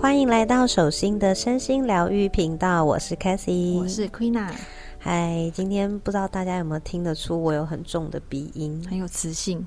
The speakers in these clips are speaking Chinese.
欢迎来到手心的身心疗愈频道，我是 c a t h y 我是 Queena，嗨，今天不知道大家有没有听得出我有很重的鼻音，很有磁性，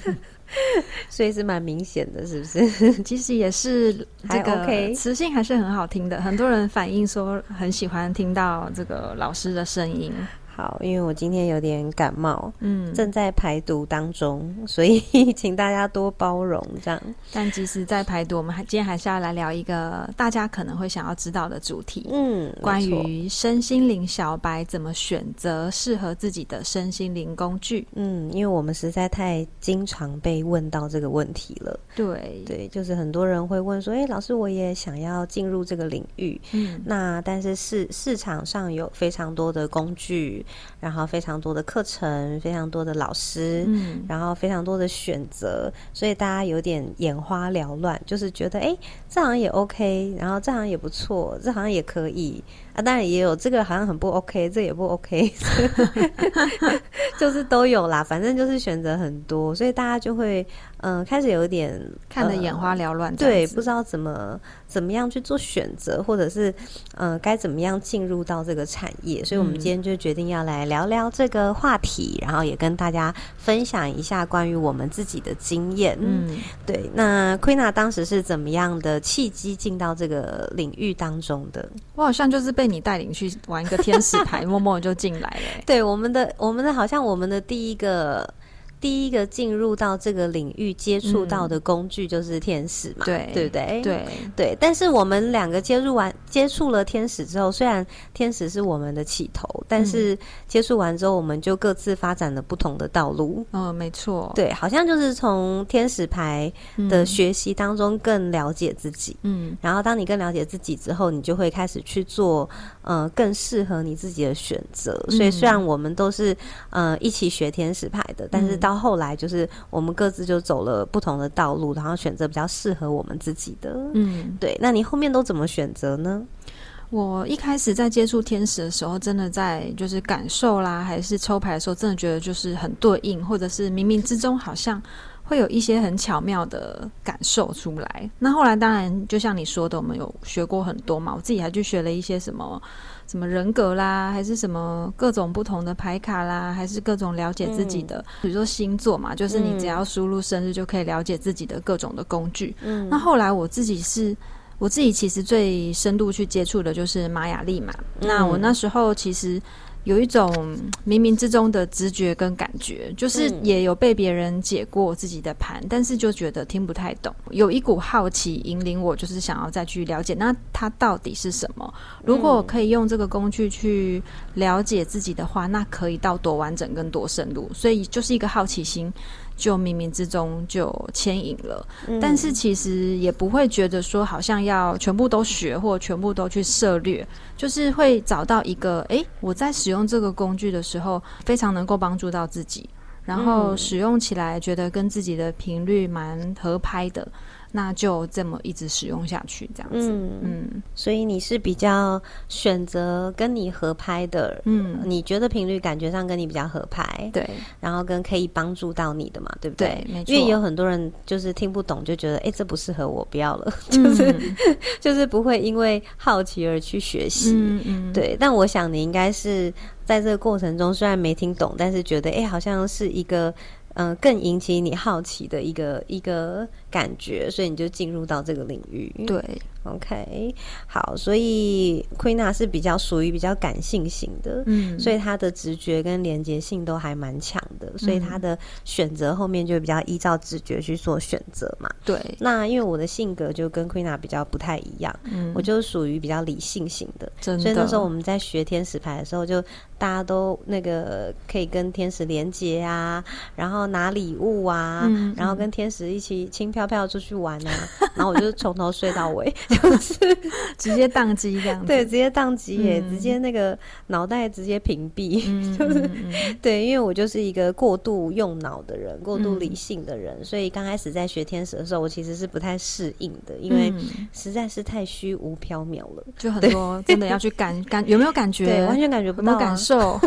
所以是蛮明显的，是不是？其实也是这个 OK 磁性还是很好听的，很多人反映说很喜欢听到这个老师的声音。好，因为我今天有点感冒，嗯，正在排毒当中，所以 请大家多包容，这样。但其实，在排毒，我们还今天还是要来聊一个大家可能会想要知道的主题，嗯，关于身心灵小白怎么选择适合自己的身心灵工具。嗯，因为我们实在太经常被问到这个问题了。对，对，就是很多人会问说：“诶，老师，我也想要进入这个领域，嗯，那但是市市场上有非常多的工具，然后非常多的课程，非常多的老师，嗯，然后非常多的选择，所以大家有点眼花缭乱，就是觉得诶，这好像也 OK，然后这好像也不错，这好像也可以。啊，当然也有这个好像很不 OK，这也不 OK，就是都有啦，反正就是选择很多，所以大家就会嗯、呃开始有一点看得呃眼花缭乱对，不知道怎么怎么样去做选择，或者是呃该怎么样进入到这个产业，所以我们嗯今天就决定要来聊聊这个话题，然后也跟大家分享一下关于我们自己的经验。嗯，嗯，对。那 Queena 当时是怎么样的契机进到这个领域当中的？我好像就是被你带领去玩一个天使牌，默默就进来了欸。对，我们的我们的好像我们的第一个。第一个进入到这个领域接触到的工具就是天使嘛，对对不对？对，对，但是我们两个接触完接触了天使之后，虽然天使是我们的起头，但是接触完之后，我们就各自发展了不同的道路。嗯，没错，对，好像就是从天使牌的嗯学习当中更了解自己，嗯然后当你更了解自己之后，你就会开始去做呃更适合你自己的选择。所以虽然我们都是呃一起学天使牌的，但是嗯到后来就是我们各自就走了不同的道路，然后选择比较适合我们自己的。嗯，对，那你后面都怎么选择呢？我一开始在接触天使的时候，真的在就是感受啦，还是抽牌的时候，真的觉得就是很对应，或者是冥冥之中好像会有一些很巧妙的感受出来。那后来当然就像你说的，我们有学过很多嘛，我自己还去学了一些什么。什么人格啦，还是什么各种不同的牌卡啦，还是各种了解自己的，比如说星座嘛，就是你只要输入生日就可以了解自己的各种的工具。嗯那后来我自己是，我自己其实最深度去接触的就是玛雅历嘛。那我那时候其实有一种冥冥之中的直觉跟感觉，就是嗯也有被别人解过自己的盘，但是就觉得听不太懂，有一股好奇引领我，就是想要再去了解，那它到底是什么？如果可以用这个工具去了解自己的话，那可以到多完整跟多深入，所以就是一个好奇心。就冥冥之中就牵引了，嗯。但是其实也不会觉得说好像要全部都学或全部都去涉略，就是会找到一个，诶，我在使用这个工具的时候，非常能够帮助到自己，然后嗯使用起来觉得跟自己的频率蛮合拍的，那就这么一直使用下去，这样子。嗯嗯所以你是比较选择跟你合拍的，嗯，你觉得频率感觉上跟你比较合拍，对然后跟可以帮助到你的嘛，对不对？对，没错，因为有很多人就是听不懂，就觉得哎，诶这不适合我，不要了，嗯 就是、就是不会因为好奇而去学习。嗯嗯，对，但我想你应该是在这个过程中，虽然没听懂，但是觉得哎，诶好像是一个嗯、更引起你好奇的一个一个感觉，所以你就进入到这个领域。对，OK，好，所以 Queena 是比较属于比较感性型的，嗯，所以他的直觉跟连接性都还蛮强的，所以他的选择后面就比较依照直觉去做选择嘛。对，那因为我的性格就跟 Queena 比较不太一样，嗯，我就属于比较理性型的，真的，所以那时候我们在学天使牌的时候，就大家都那个可以跟天使连接啊，然后拿礼物啊，嗯然后跟天使一起轻飘飘飘出去玩啊，然后我就从头睡到尾，就是直接宕机这样子。对，直接宕机耶，嗯直接那个脑袋直接屏蔽，嗯，就是对，因为我就是一个过度用脑的人，过度嗯理性的人，所以刚开始在学天使的时候，我其实是不太适应的，因为嗯实在是太虚无缥缈了，就很多真的要去感感有没有感觉？对，完全感觉不到、感，受？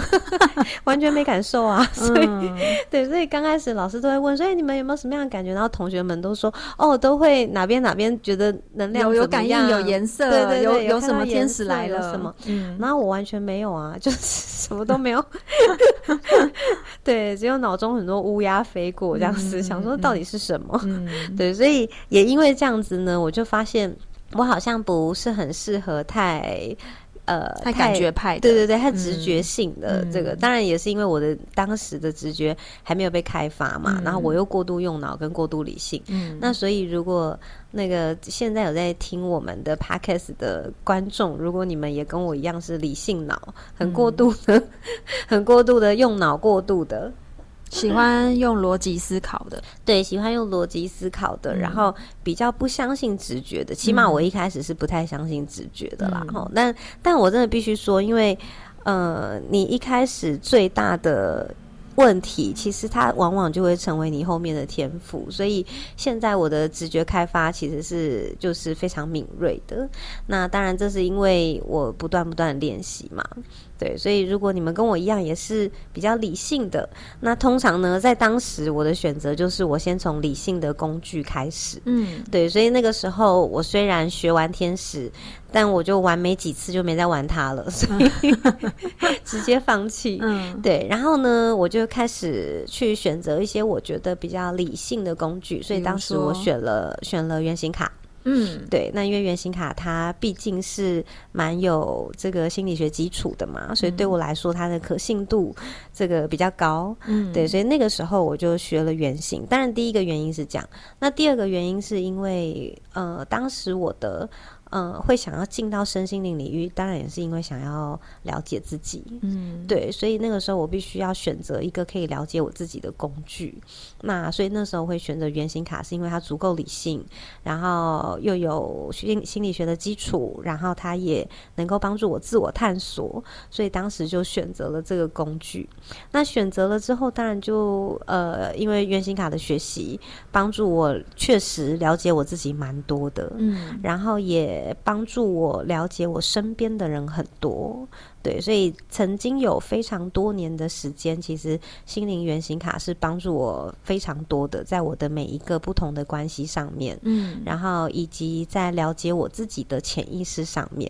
完全没感受啊，所以。嗯，对，所以刚开始老师都会问说：“哎，你们有没有什么样的感觉？”然后同学们都说：“哦，都会哪边哪边觉得能量有感应有颜色，对对对有有什么天使来了什么？嗯，然后我完全没有啊，就是什么都没有。对，只有脑中很多乌鸦飞过这样子，嗯想说到底是什么？嗯，对，所以也因为这样子呢，我就发现我好像不是很适合太呃太感觉派的，对对对，太直觉性的嗯这个，当然也是因为我的当时的直觉还没有被开发嘛，嗯。然后我又过度用脑跟过度理性，嗯，那所以如果那个现在有在听我们的 podcast 的观众，如果你们也跟我一样是理性脑，很过度的、很过度的用脑过度的，喜欢用逻辑思考的，对，喜欢用逻辑思考的，嗯然后比较不相信直觉的。起码我一开始是不太相信直觉的啦。嗯哈、但但我真的必须说，因为呃，你一开始最大的。问题其实它往往就会成为你后面的天赋，所以现在我的直觉开发其实是就是非常敏锐的。那当然，这是因为我不断不断练习嘛，对，所以如果你们跟我一样也是比较理性的，那通常呢，在当时我的选择就是我先从理性的工具开始。嗯对，所以那个时候我虽然学完天使，但我就玩没几次就没再玩它了，所以 直接放弃。嗯对，然后呢，我就开始去选择一些我觉得比较理性的工具，所以当时我选了选了原型卡。嗯对，那因为原型卡它毕竟是蛮有这个心理学基础的嘛，所以对我来说它的可信度这个比较高。嗯，对，所以那个时候我就学了原型。当然，第一个原因是这样，那第二个原因是因为呃，当时我的呃会想要进到身心灵领域，当然也是因为想要了解自己。嗯对，所以那个时候我必须要选择一个可以了解我自己的工具。那所以那时候会选择原型卡，是因为它足够理性，然后又有心心理学的基础，然后它也能够帮助我自我探索，所以当时就选择了这个工具。那选择了之后，当然就呃，因为原型卡的学习帮助我确实了解我自己蛮多的，嗯然后也帮助我了解我身边的人很多。对，所以曾经有非常多年的时间，其实心灵原型卡是帮助我非常多的，在我的每一个不同的关系上面。嗯然后以及在了解我自己的潜意识上面，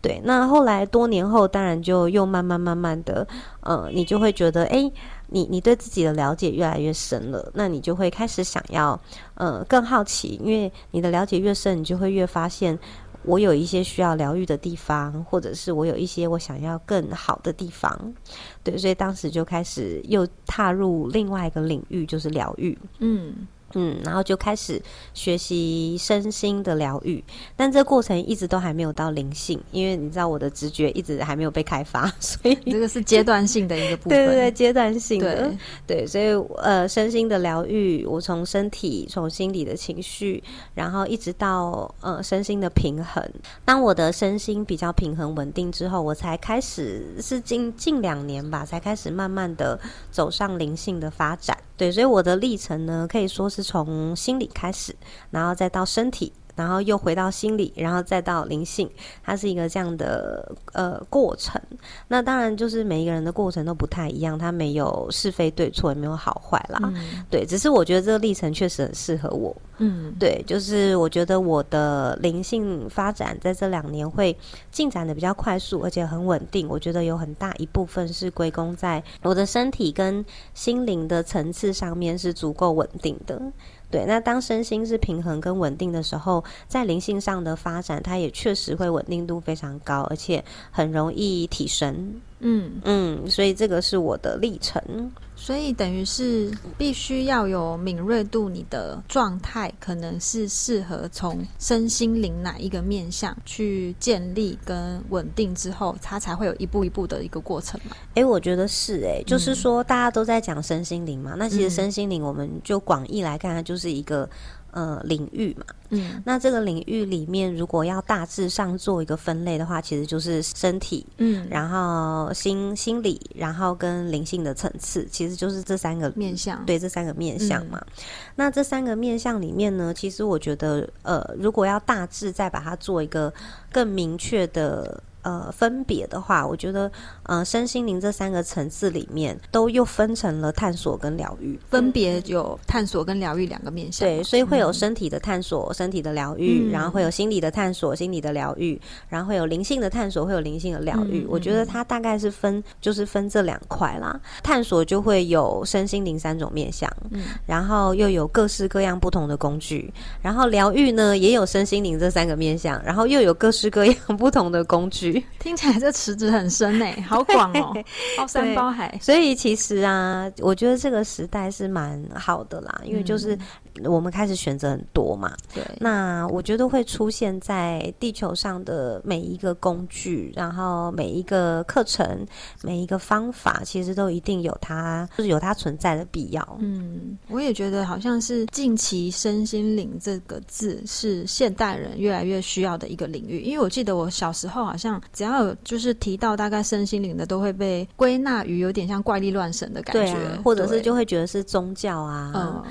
对。那后来多年后，当然就又慢慢慢慢的，呃，你就会觉得，哎，你你对自己的了解越来越深了，那你就会开始想要，呃，更好奇，因为你的了解越深，你就会越发现。我有一些需要疗愈的地方，或者是我有一些我想要更好的地方，对，所以当时就开始又踏入另外一个领域，就是疗愈。嗯嗯，然后就开始学习身心的疗愈，但这过程一直都还没有到灵性，因为你知道我的直觉一直还没有被开发，所以这个是阶段性的一个部分，对对对，阶段性的对对，所以呃，身心的疗愈，我从身体、从心理的情绪，然后一直到呃身心的平衡。当我的身心比较平衡稳定之后，我才开始是近近两年吧，才开始慢慢的走上灵性的发展。对，所以我的历程呢，可以说是从心理开始，然后再到身体。然后又回到心理，然后再到灵性，它是一个这样的呃过程。那当然就是每一个人的过程都不太一样，它没有是非对错，也没有好坏啦。嗯对，只是我觉得这个历程确实很适合我。嗯对，就是我觉得我的灵性发展在这两年会进展的比较快速，而且很稳定。我觉得有很大一部分是归功在我的身体跟心灵的层次上面是足够稳定的。对，那当身心是平衡跟稳定的时候，在灵性上的发展，它也确实会稳定度非常高，而且很容易提升。嗯，嗯，所以这个是我的历程。所以等于是必须要有敏锐度，你的状态可能是适合从身心灵哪一个面向去建立跟稳定之后，它才会有一步一步的一个过程嘛。诶，我觉得是诶，就是说大家都在讲身心灵嘛，那其实嗯身心灵我们就广义来看，它就是一个呃领域嘛。嗯那这个领域里面，如果要大致上做一个分类的话，其实就是身体，嗯，然后心心理，然后跟灵性的层次，其实就是这三个面向对这三个面向嘛。那这三个面向里面呢，其实我觉得，呃，如果要大致再把它做一个更明确的。呃，分别的话，我觉得，呃，身心灵这三个层次里面，都又分成了探索跟疗愈，分别有探索跟疗愈两个面向。对，所以会有身体的探索，身体的疗愈，嗯然后会有心理的探索，心理的疗愈，然后会有灵性的探索，会有灵性的疗愈。嗯我觉得它大概是分，就是分这两块啦。探索就会有身心灵三种面向，嗯然后又有各式各样不同的工具，然后疗愈呢也有身心灵这三个面向，然后又有各式各样不同的工具。听起来这池子很深诶，好广哦，包山包海。所以其实啊，我觉得这个时代是蛮好的啦，因为就是我们开始选择很多嘛。对，那我觉得会出现在地球上的每一个工具，然后每一个课程、每一个方法，其实都一定有它，就是有它存在的必要。嗯，我也觉得好像是近期身心灵这个字是现代人越来越需要的一个领域，因为我记得我小时候好像只要有就是提到大概身心灵的，都会被归纳于有点像怪力乱神的感觉，啊，或者是就会觉得是宗教啊，嗯，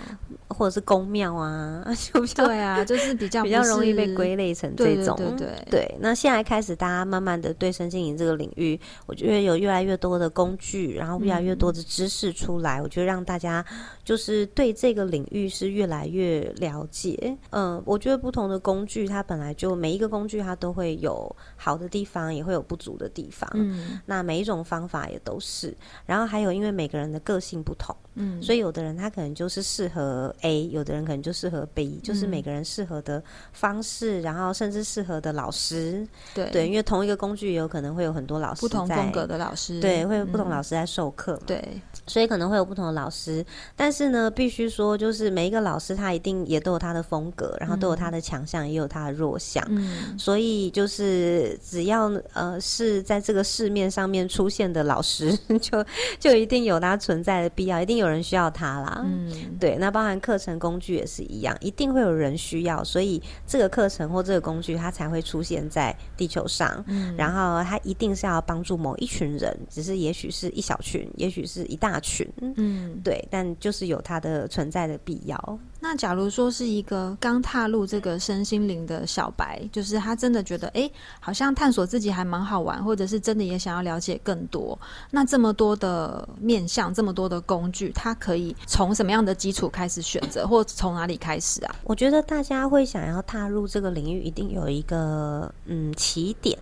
或者是宫庙啊，就比较对啊，就是比较比较容易被归类成这种。对对对对，那现在开始，大家慢慢的对身心灵这个领域，我觉得有越来越多的工具，然后越来越多的知识出来，我觉得让大家就是对这个领域是越来越了解。嗯，我觉得不同的工具，它本来就每一个工具它都会有好的地方，也会有不足的地方。嗯那每一种方法也都是，然后还有因为每个人的个性不同，嗯，所以有的人他可能就是适合 A，有的人可能就适合 B，就是嗯。每个人适合的方式，然后甚至适合的老师，对。对，因为同一个工具有可能会有很多老师不同风格，的老师，对，会有不同嗯。老师在授课嘛，对，所以可能会有不同的老师，但是呢，必须说就是每一个老师他一定也都有他的风格，然后都有他的强项，也有他的弱项。嗯。所以就是只要呃是在这个市面上面出现的老师，就就一定有他存在的必要，一定有人需要他啦。嗯，对，那包含课程工具也是一样，一定会有人需要，所以这个课程或这个工具它才会出现在地球上。嗯然后它一定是要帮助某一群人，只是也许是一小群，也许是一大群，嗯，对，但就是有它的存在的必要。那假如说是一个刚踏入这个身心灵的小白，就是他真的觉得，哎，好像探索自己还蛮好玩，或者是真的也想要了解更多。那这么多的面向，这么多的工具，他可以从什么样的基础开始选择，或从哪里开始啊？我觉得大家会想要踏入这个领域，一定有一个嗯起点。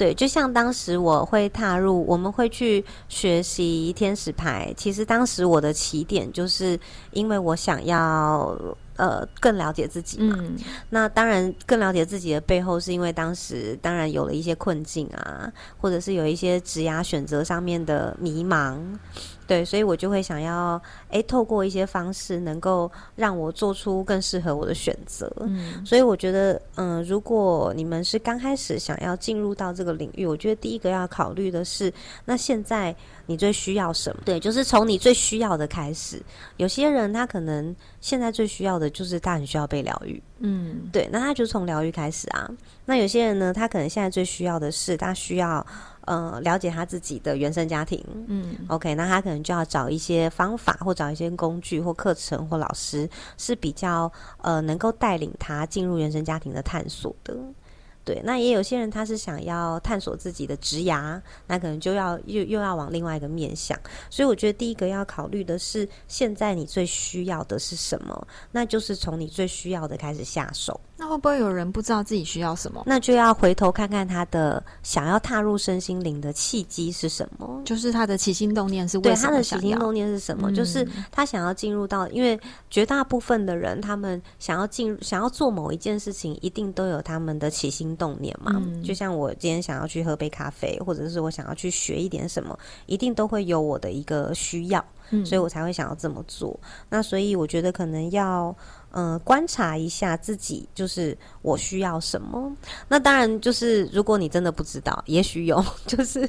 对，就像当时我会踏入，我们会去学习天使牌。其实当时我的起点就是因为我想要呃更了解自己嘛。嗯那当然，更了解自己的背后，是因为当时当然有了一些困境啊，或者是有一些职涯选择上面的迷茫，对，所以我就会想要，诶，透过一些方式，能够让我做出更适合我的选择。嗯所以我觉得，嗯，如果你们是刚开始想要进入到这个领域，我觉得第一个要考虑的是，那现在你最需要什么？对，就是从你最需要的开始。有些人他可能现在最需要的就是他很需要被疗愈，嗯对，那他就从疗愈开始啊。那有些人呢，他可能现在最需要的是他需要呃了解他自己的原生家庭。嗯 OK，那他可能就要找一些方法，或找一些工具，或课程，或老师，是比较呃能够带领他进入原生家庭的探索的。对，那也有些人他是想要探索自己的职涯，那可能就要又又要往另外一个面向。所以我觉得第一个要考虑的是，现在你最需要的是什么？那就是从你最需要的开始下手。那会不会有人不知道自己需要什么？那就要回头看看他的想要踏入身心灵的契机是什么。就是他的起心动念是为什对他的起？心动念是什么？嗯就是他想要进入到，因为绝大部分的人，他们想要进入、想要做某一件事情，一定都有他们的起心动念嘛。嗯就像我今天想要去喝杯咖啡，或者是我想要去学一点什么，一定都会有我的一个需要，嗯所以我才会想要这么做。那所以我觉得可能要。嗯、呃观察一下自己，就是我需要什么。那当然就是如果你真的不知道，也许有，就是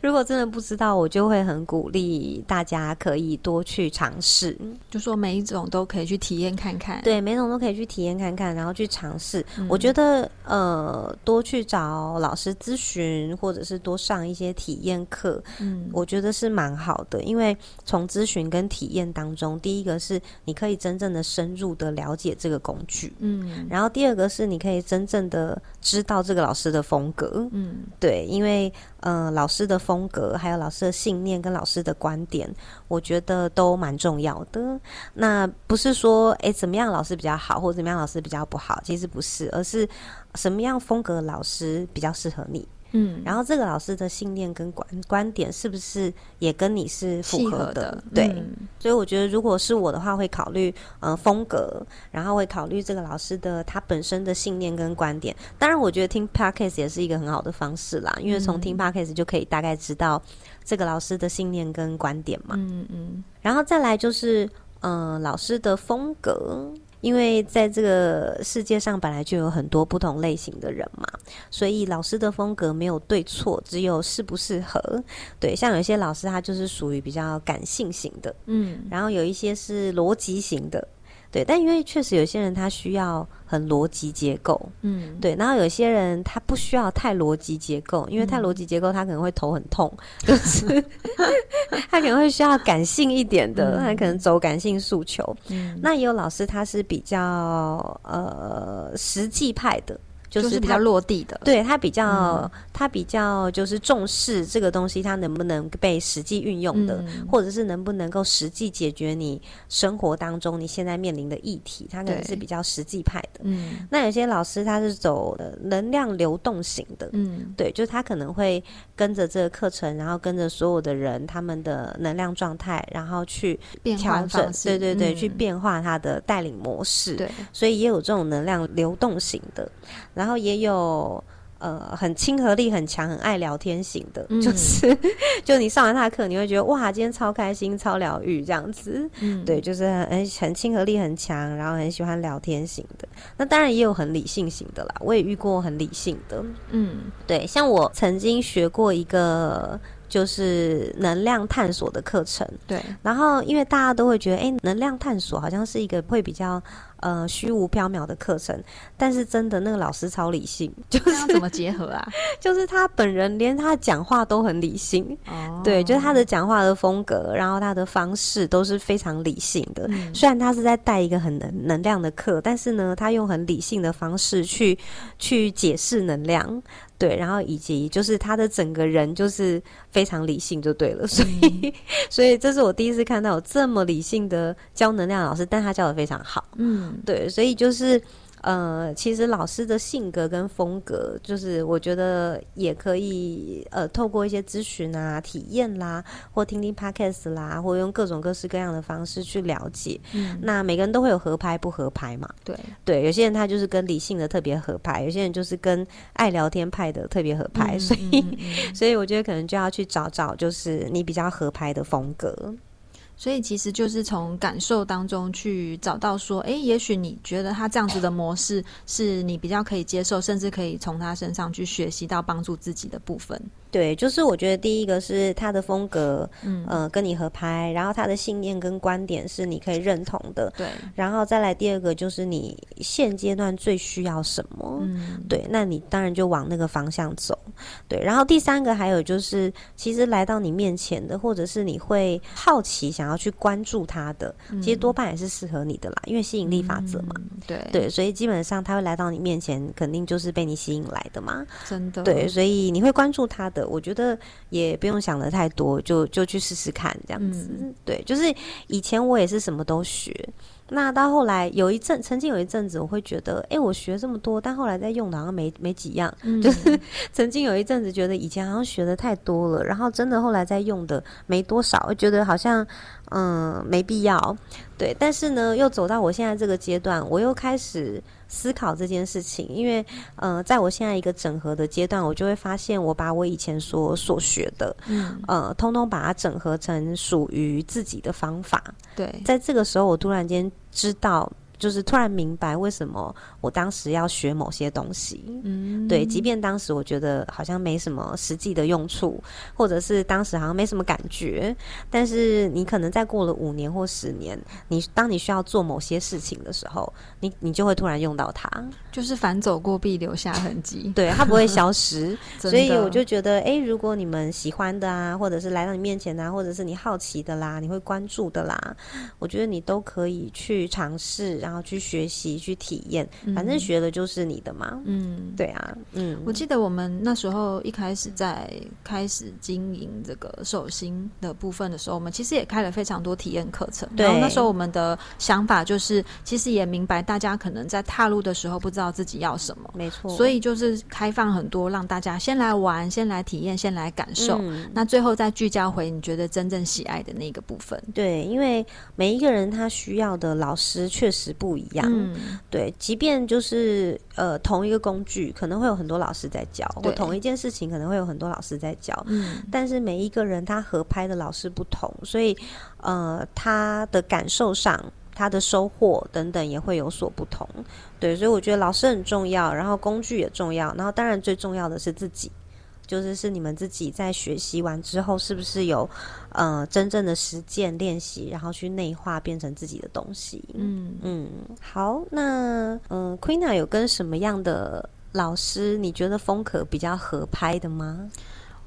如果真的不知道，我就会很鼓励大家可以多去尝试。就说每一种都可以去体验看看。对，每种都可以去体验看看，然后去尝试。嗯我觉得呃，多去找老师咨询，或者是多上一些体验课，嗯，我觉得是蛮好的。因为从咨询跟体验当中，第一个是你可以真正的深入的了解这个工具，嗯然后第二个是你可以真正的知道这个老师的风格。嗯对，因为呃，老师的风格，还有老师的信念跟老师的观点，我觉得都蛮重要的。那不是说诶怎么样老师比较好，或者怎么样老师比较不好，其实不是，而是什么样风格的老师比较适合你。嗯，然后这个老师的信念跟观观点是不是也跟你是符合的？对，嗯所以我觉得如果是我的话，会考虑呃风格，然后会考虑这个老师的他本身的信念跟观点。当然，我觉得听 podcast 也是一个很好的方式啦，因为从听 podcast 就可以大概知道这个老师的信念跟观点嘛。嗯嗯然后再来就是呃老师的风格。因为在这个世界上本来就有很多不同类型的人嘛，所以老师的风格没有对错，只有适不适合。对，像有些老师他就是属于比较感性型的，嗯然后有一些是逻辑型的，对。但因为确实有些人他需要很逻辑结构，嗯，对。然后有些人他不需要太逻辑结构，因为太逻辑结构他可能会头很痛，就是 他可能会需要感性一点的，他可能走感性诉求。嗯那也有老师他是比较呃实际派的，就就是是比较他落地的，对他比较，他比较就是重视这个东西，它能不能被实际运用的，嗯。或者是能不能够实际解决你生活当中你现在面临的议题，他可能是比较实际派的。嗯。那有些老师他是走的能量流动型的，嗯。对，就是他可能会跟着这个课程，然后跟着所有的人他们的能量状态，然后去调整对对对，嗯去变化他的带领模式。对，所以也有这种能量流动型的，然后也有呃很亲和力很强、很爱聊天型的，嗯就是 就你上完他的课，你会觉得哇，今天超开心、超疗愈这样子。嗯对，就是很很很亲和力很强，然后很喜欢聊天型的。那当然也有很理性型的啦，我也遇过很理性的。嗯对，像我曾经学过一个就是能量探索的课程，对，然后，因为大家都会觉得，哎，能量探索好像是一个会比较呃虚无缥缈的课程，但是真的那个老师超理性，就是要怎么结合啊？就是他本人连他讲话都很理性，哦，对，就是他的讲话的风格，然后他的方式都是非常理性的。嗯。虽然他是在带一个很能能量的课，但是呢，他用很理性的方式去去解释能量，对，然后以及就是他的整个人就是非常理性就对了，所以、所以这是我第一次看到有这么理性的教能量老师，但他教的非常好，嗯对，所以就是。呃，其实老师的性格跟风格，就是我觉得也可以呃，透过一些咨询啊、体验啦，或听听 podcast 啦，或用各种各式各样的方式去了解。嗯，那每个人都会有合拍不合拍嘛？对，对，有些人他就是跟理性的特别合拍，有些人就是跟爱聊天派的特别合拍，嗯所以、嗯嗯嗯 所以我觉得可能就要去找找，就是你比较合拍的风格。所以其实就是从感受当中去找到说，诶，也许你觉得他这样子的模式是你比较可以接受，甚至可以从他身上去学习到帮助自己的部分。对，就是我觉得第一个是他的风格，嗯。呃，跟你合拍，然后他的信念跟观点是你可以认同的，对，然后再来第二个就是你现阶段最需要什么，嗯。对，那你当然就往那个方向走，对。然后第三个还有就是，其实来到你面前的，或者是你会好奇想要去关注他的，其实多半也是适合你的啦，因为吸引力法则嘛，嗯对。对，所以基本上他会来到你面前，肯定就是被你吸引来的嘛，真的。对，所以你会关注他的，我觉得也不用想的太多，就就去试试看这样子。嗯对，就是以前我也是什么都学，那到后来有一阵，曾经有一阵子，我会觉得，哎、我学这么多，但后来在用的好像没没几样。嗯就是 曾经有一阵子觉得以前好像学的太多了，然后真的后来在用的没多少，会觉得好像嗯没必要。对，但是呢，又走到我现在这个阶段，我又开始思考这件事情，因为呃，在我现在一个整合的阶段，我就会发现，我把我以前所所学的，嗯，呃，通通把它整合成属于自己的方法。对，在这个时候，我突然间知道，就是突然明白为什么我当时要学某些东西。嗯，对，即便当时我觉得好像没什么实际的用处，或者是当时好像没什么感觉，但是你可能再过了五年或十年，你当你需要做某些事情的时候，你你就会突然用到它。就是反走过必留下痕迹，对，它不会消失。所以我就觉得，诶，如果你们喜欢的啊，或者是来到你面前啊，或者是你好奇的啦，你会关注的啦，我觉得你都可以去尝试，然后去学习、去体验，反正学的就是你的嘛。嗯。对啊，嗯，我记得我们那时候一开始在开始经营这个手心的部分的时候，我们其实也开了非常多体验课程。对然后那时候我们的想法就是，其实也明白大家可能在踏入的时候不知道自己要什么，没错。所以就是开放很多，让大家先来玩、先来体验、先来感受。嗯那最后再聚焦回你觉得真正喜爱的那个部分。对，因为每一个人他需要的老师确实不一样。嗯，对，即便就是呃同一个工具，可能会有很多老师在教，或同一件事情可能会有很多老师在教。嗯，但是每一个人他合拍的老师不同，所以呃他的感受上。他的收获等等也会有所不同，对，所以我觉得老师很重要，然后工具也重要，然后当然最重要的是自己，就是是你们自己在学习完之后，是不是有呃真正的实践练习，然后去内化变成自己的东西。嗯嗯，好，那嗯、q u e e n a 有跟什么样的老师你觉得风格比较合拍的吗？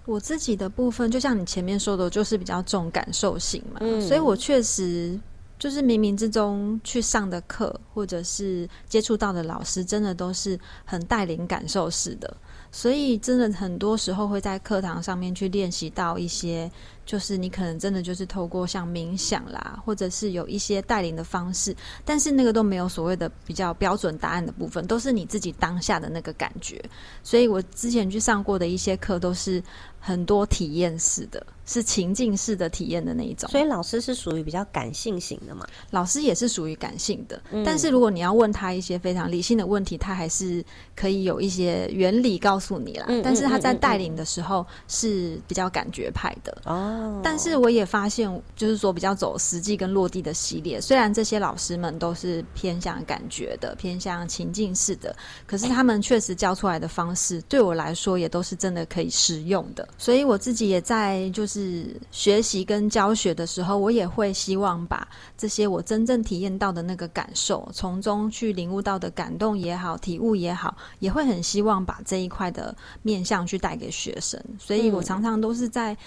我自己的部分，就像你前面说的，就是比较重感受性嘛，嗯所以我确实就是冥冥之中去上的课，或者是接触到的老师，真的都是很带领感受式的，所以真的很多时候会在课堂上面去练习到一些。就是你可能真的就是透过像冥想啦，或者是有一些带领的方式，但是那个都没有所谓的比较标准答案的部分，都是你自己当下的那个感觉。所以我之前去上过的一些课都是很多体验式的，是情境式的体验的那一种。所以老师是属于比较感性型的嘛？老师也是属于感性的，嗯但是如果你要问他一些非常理性的问题，他还是可以有一些原理告诉你啦。嗯但是他在带领的时候是比较感觉派的。哦，但是我也发现，就是说比较走实际跟落地的系列，虽然这些老师们都是偏向感觉的、偏向情境式的，可是他们确实教出来的方式，对我来说也都是真的可以实用的。所以我自己也在就是学习跟教学的时候，我也会希望把这些我真正体验到的那个感受，从中去领悟到的感动也好、体悟也好，也会很希望把这一块的面向去带给学生。所以我嗯常常都是在。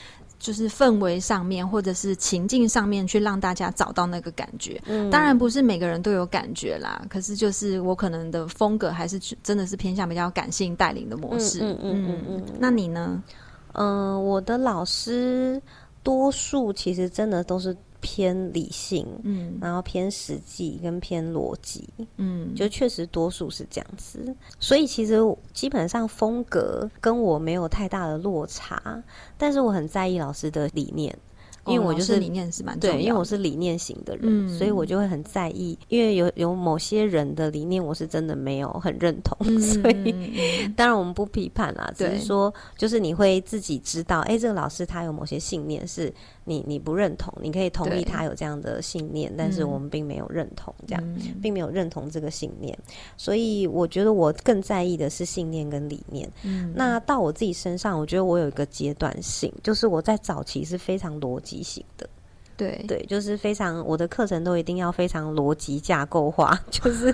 就是氛围上面，或者是情境上面，去让大家找到那个感觉。嗯当然不是每个人都有感觉啦，可是就是我可能的风格还是真的是偏向比较感性带领的模式。嗯嗯嗯嗯嗯那你呢？嗯、我的老师多数其实真的都是偏理性，嗯然后偏实际跟偏逻辑，嗯，就确实多数是这样子。所以其实基本上风格跟我没有太大的落差，但是我很在意老师的理念。因为我就是哦理念是蛮对，因为我是理念型的人，嗯所以我就会很在意。因为有有某些人的理念，我是真的没有很认同，嗯，所以当然我们不批判啦，只是说就是你会自己知道，哎，这个老师他有某些信念是你你不认同，你可以同意他有这样的信念，但是嗯我们并没有认同这样。嗯并没有认同这个信念，所以我觉得我更在意的是信念跟理念。嗯那到我自己身上，我觉得我有一个阶段性，就是我在早期是非常逻辑型的，对对，就是非常我的课程都一定要非常逻辑架构化，就是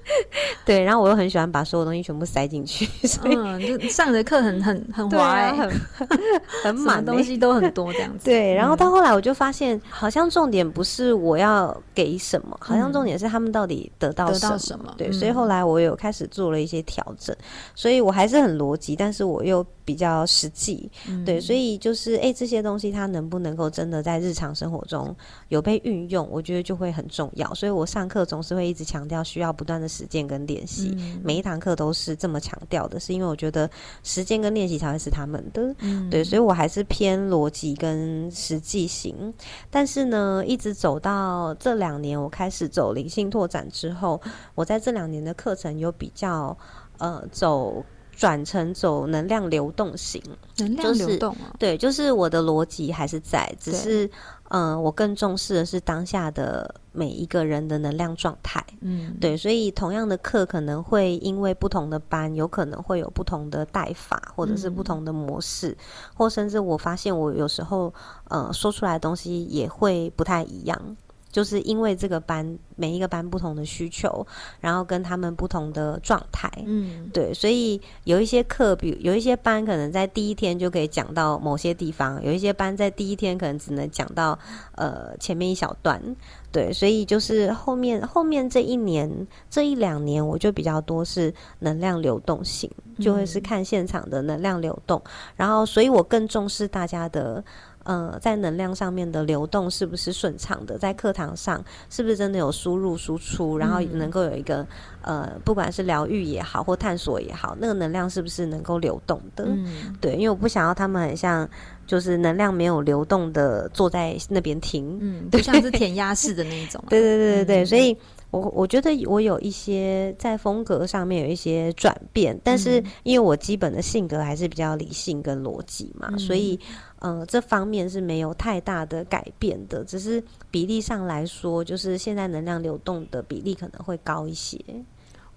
对，然后我又很喜欢把所有东西全部塞进去，所以、嗯，就上的课很很很对滑哎、啊，很 很满、欸。东西都很多这样子。对，然后嗯到后来我就发现，好像重点不是我要给什么，好像嗯重点是他们到底得到得什么。到什么？对，嗯所以后来我有开始做了一些调整，所以我还是很逻辑，但是我又比较实际。嗯对，所以就是哎，这些东西它能不能够真的在日常生活中有被运用，我觉得就会很重要。所以我上课总是会一直强调需要不断的实践跟练习。嗯每一堂课都是这么强调的，是因为我觉得实践跟练习才会是他们的。嗯对，所以我还是偏逻辑跟实际型。但是呢，一直走到这两年，我开始走灵性拓展之后，我在这两年的课程有比较呃走转成走能量流动型。能量流动啊，对，就是我的逻辑还是在，只是嗯、呃我更重视的是当下的每一个人的能量状态。嗯，对，所以同样的课可能会因为不同的班，有可能会有不同的带法，或者是不同的模式，或甚至我发现我有时候呃说出来的东西也会不太一样。就是因为这个班每一个班不同的需求，然后跟他们不同的状态，嗯，对，所以有一些课，比有一些班可能在第一天就可以讲到某些地方，有一些班在第一天可能只能讲到呃前面一小段，对，所以就是后面后面这一年这一两年，我就比较多是能量流动性，就会是看现场的能量流动，然后所以我更重视大家的。呃，在能量上面的流动是不是顺畅的？在课堂上是不是真的有输入输出，然后能够有一个呃，不管是疗愈也好，或探索也好，那个能量是不是能够流动的？嗯，对，因为我不想要他们很像就是能量没有流动的坐在那边听。嗯，不像是填鸭式的那一种啊，对对对对对，嗯所以我我觉得我有一些在风格上面有一些转变，但是嗯因为我基本的性格还是比较理性跟逻辑嘛，嗯所以呃这方面是没有太大的改变的，只是比例上来说，就是现在能量流动的比例可能会高一些。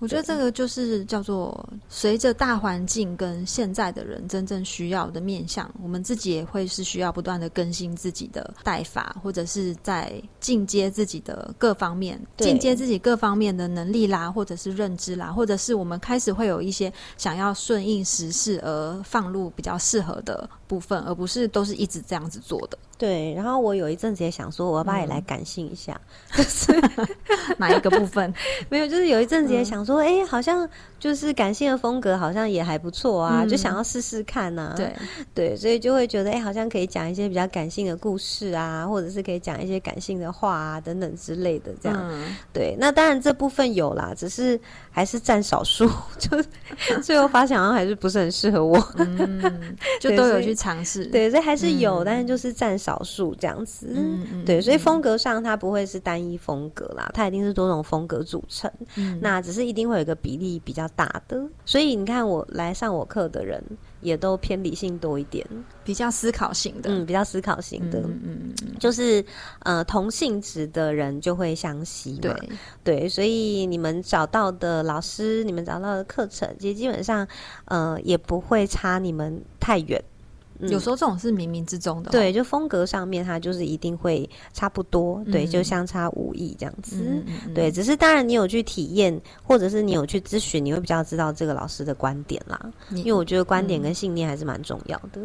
我觉得这个就是叫做随着大环境跟现在的人真正需要的面向，我们自己也会是需要不断的更新自己的带法，或者是在进阶自己的各方面，进阶自己各方面的能力啦，或者是认知啦，或者是我们开始会有一些想要顺应时事而放入比较适合的部分，而不是都是一直这样子做的。对，然后我有一阵子也想说，我要不要也来嗯感性一下？哪一个部分？没有，就是有一阵子也嗯想说，哎、好像就是感性的风格好像也还不错啊，嗯就想要试试看呐、对，对，所以就会觉得，哎、好像可以讲一些比较感性的故事啊，或者是可以讲一些感性的话啊，等等之类的，这样。嗯对，那当然这部分有啦，只是还是占少数，就最后发现好像还是不是很适合我。嗯，就 都有去尝试。，对，所以还是有，嗯但是就是占少数这样子。对，所以风格上它不会是单一风格啦，它一定是多种风格组成。嗯那只是一定会有一个比例比较大的，所以你看我来上我课的人也都偏理性多一点，比较思考型的。嗯，比较思考型的，嗯嗯嗯，就是呃同性质的人就会相吸嘛，对，对，所以你们找到的老师，你们找到的课程，其实基本上呃也不会差你们太远。嗯有时候这种是冥冥之中的哦。对，就风格上面，它就是一定会差不多，对，嗯就相差无异这样子。对，只是当然你有去体验，或者是你有去咨询，你会比较知道这个老师的观点啦。因为我觉得观点嗯跟信念还是蛮重要的。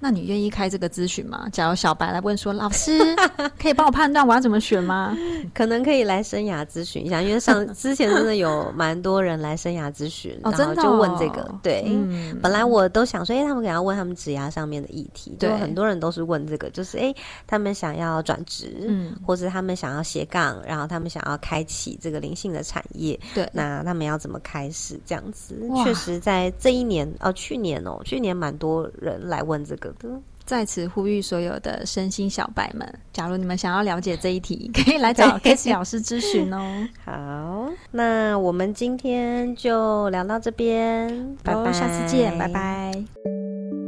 那你愿意开这个咨询吗？假如小白来问说，老师 可以帮我判断我要怎么选吗？可能可以来生涯咨询一下，因为上之前真的有蛮多人来生涯咨询，哦，然后就问这哦个。对，嗯本来我都想说，哎、他们可能要问他们职涯上面的议题，就对很多人都是问这个，就是哎、诶他们想要转职，嗯，或者他们想要斜杠，然后他们想要开启这个灵性的产业，对，那他们要怎么开始？这样子，确实在这一年哦，去年哦，去年蛮多人来问这个的。在此呼吁所有的身心小白们，假如你们想要了解这一题，可以来找 k a s 老师咨询哦。好，那我们今天就聊到这边，拜拜，下次见，拜拜。